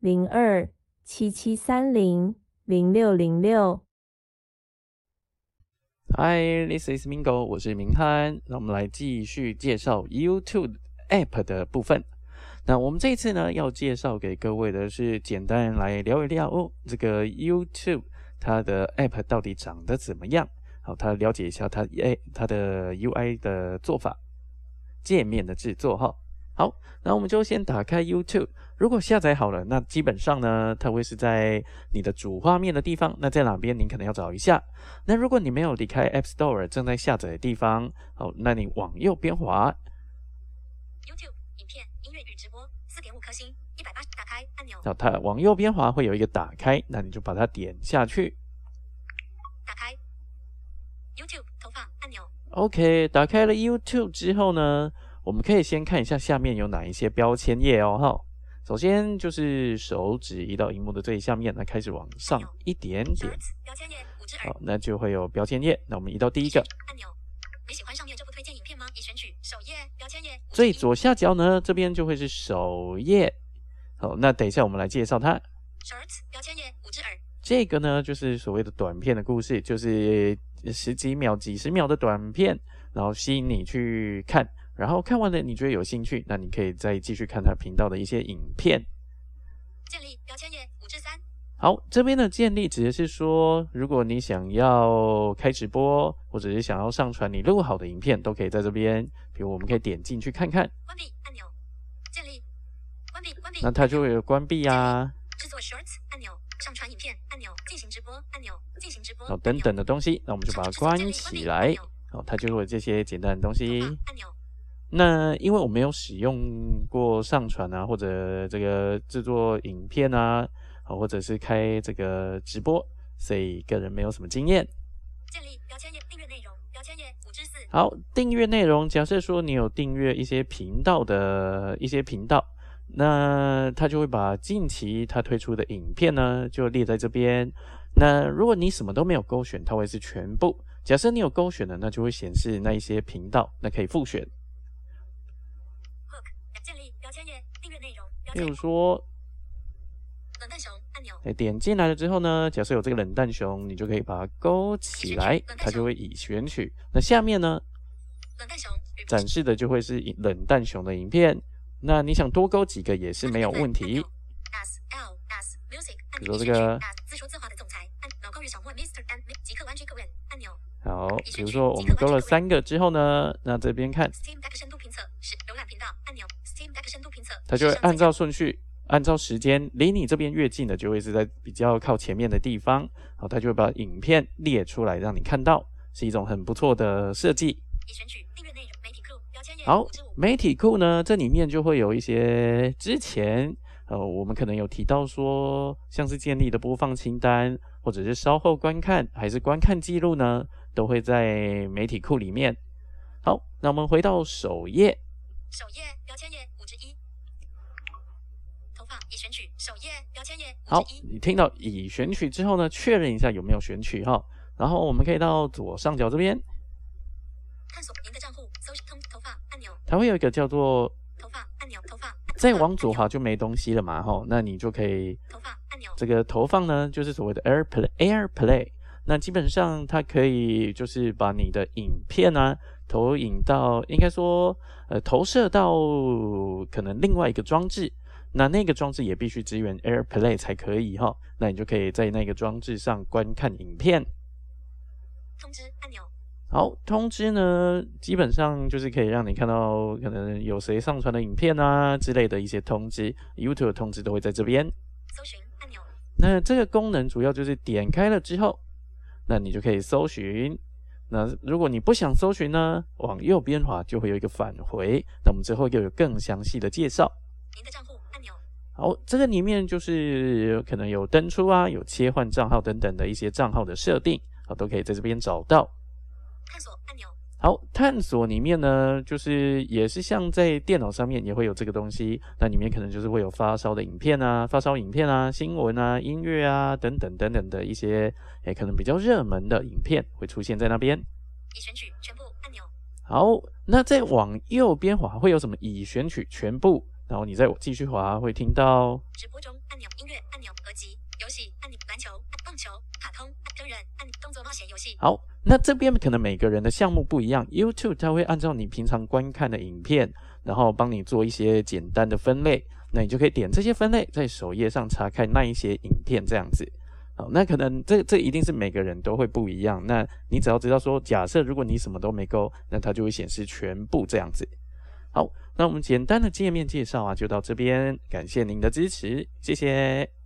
零二七七三零零六零六。Hi，this is Mingo，我是明翰。那我们来继续介绍 YouTube App 的部分。那我们这一次呢，要介绍给各位的是简单来聊一聊哦，这个 YouTube 它的 App 到底长得怎么样？好，他了解一下它诶，它的 UI 的做法，界面的制作哈。好，那我们就先打开 YouTube。如果下载好了，那基本上呢，它会是在你的主画面的地方。那在哪边，您可能要找一下。那如果你没有离开 App Store 正在下载的地方，好，那你往右边滑。YouTube 影片、音乐与直播，四点五颗星，一百八十，打开按钮。好，它往右边滑会有一个打开，那你就把它点下去。打开。YouTube 投放按钮。OK，打开了 YouTube 之后呢，我们可以先看一下下面有哪一些标签页哦。哈，首先就是手指移到荧幕的最下面，那开始往上一点点。好，那就会有标签页。那我们移到第一个按钮。你喜欢上面这部推荐影片吗？已选取首页标签页。最左下角呢，这边就会是首页。好，那等一下我们来介绍它。Shorts 标签页五只耳。这个呢，就是所谓的短片的故事，就是。十几秒、几十秒的短片，然后吸引你去看，然后看完了你觉得有兴趣，那你可以再继续看他频道的一些影片。建立标签页五至三。好，这边的建立指的是说，如果你想要开直播，或者是想要上传你录好的影片，都可以在这边。比如我们可以点进去看看。关闭按钮。建立。关闭关闭。那它就会有关闭啊。制作 Shorts 按钮。上传影片按钮，进行直播按钮，进行直播。好，等等的东西，那我们就把它关起来。好，它就会这些简单的东西。按钮。那因为我没有使用过上传啊，或者这个制作影片啊，好，或者是开这个直播，所以个人没有什么经验。建立标签页，订阅内容，标签页五之四。好，订阅内容，假设说你有订阅一些频道的一些频道。那他就会把近期他推出的影片呢，就列在这边。那如果你什么都没有勾选，它会是全部。假设你有勾选的，那就会显示那一些频道，那可以复选。标签页，订阅内容。比如说，冷淡熊按钮。哎，点进来了之后呢，假设有这个冷淡熊，你就可以把它勾起来，它就会已选取。那下面呢，冷淡熊展示的就会是冷淡熊的影片。那你想多勾几个也是没有问题。比如说这个，好，比如说我们勾了三个之后呢，那这边看，它就会按照顺序，按照时间，离你这边越近的就会是在比较靠前面的地方，好，它就会把影片列出来让你看到，是一种很不错的设计。好，媒体库呢，这里面就会有一些之前呃，我们可能有提到说，像是建立的播放清单，或者是稍后观看还是观看记录呢，都会在媒体库里面。好，那我们回到首页，首页标签页五之一，投放已选取，首页标签页好，你听到已选取之后呢，确认一下有没有选取哈，然后我们可以到左上角这边。探索您的账户，搜通投放按钮。它会有一个叫做投放按钮，投放。再往左哈就没东西了嘛，哈，那你就可以投放按钮。这个投放呢，就是所谓的 AirPlay AirPlay。那基本上它可以就是把你的影片啊投影到，应该说呃投射到可能另外一个装置，那那个装置也必须支援 AirPlay 才可以哈。那你就可以在那个装置上观看影片。通知按钮。好，通知呢，基本上就是可以让你看到可能有谁上传的影片啊之类的一些通知，YouTube 的通知都会在这边。搜寻按钮。那这个功能主要就是点开了之后，那你就可以搜寻。那如果你不想搜寻呢，往右边滑就会有一个返回。那我们之后又有更详细的介绍。您的账户。好，这个里面就是可能有登出啊，有切换账号等等的一些账号的设定，啊，都可以在这边找到。探索按钮。好，探索里面呢，就是也是像在电脑上面也会有这个东西，那里面可能就是会有发烧的影片啊、发烧影片啊、新闻啊、音乐啊等等等等的一些，诶，可能比较热门的影片会出现在那边。已选取全部按钮。好，那再往右边滑会有什么？已选取全部，然后你再继续滑会听到直播中按钮、音乐按钮、合集、游戏按钮、篮球、棒球、卡通、真人按动作冒险游戏。好。那这边可能每个人的项目不一样，YouTube 它会按照你平常观看的影片，然后帮你做一些简单的分类，那你就可以点这些分类，在首页上查看那一些影片这样子。好，那可能这这一定是每个人都会不一样。那你只要知道说，假设如果你什么都没勾，那它就会显示全部这样子。好，那我们简单的界面介绍啊，就到这边，感谢您的支持，谢谢。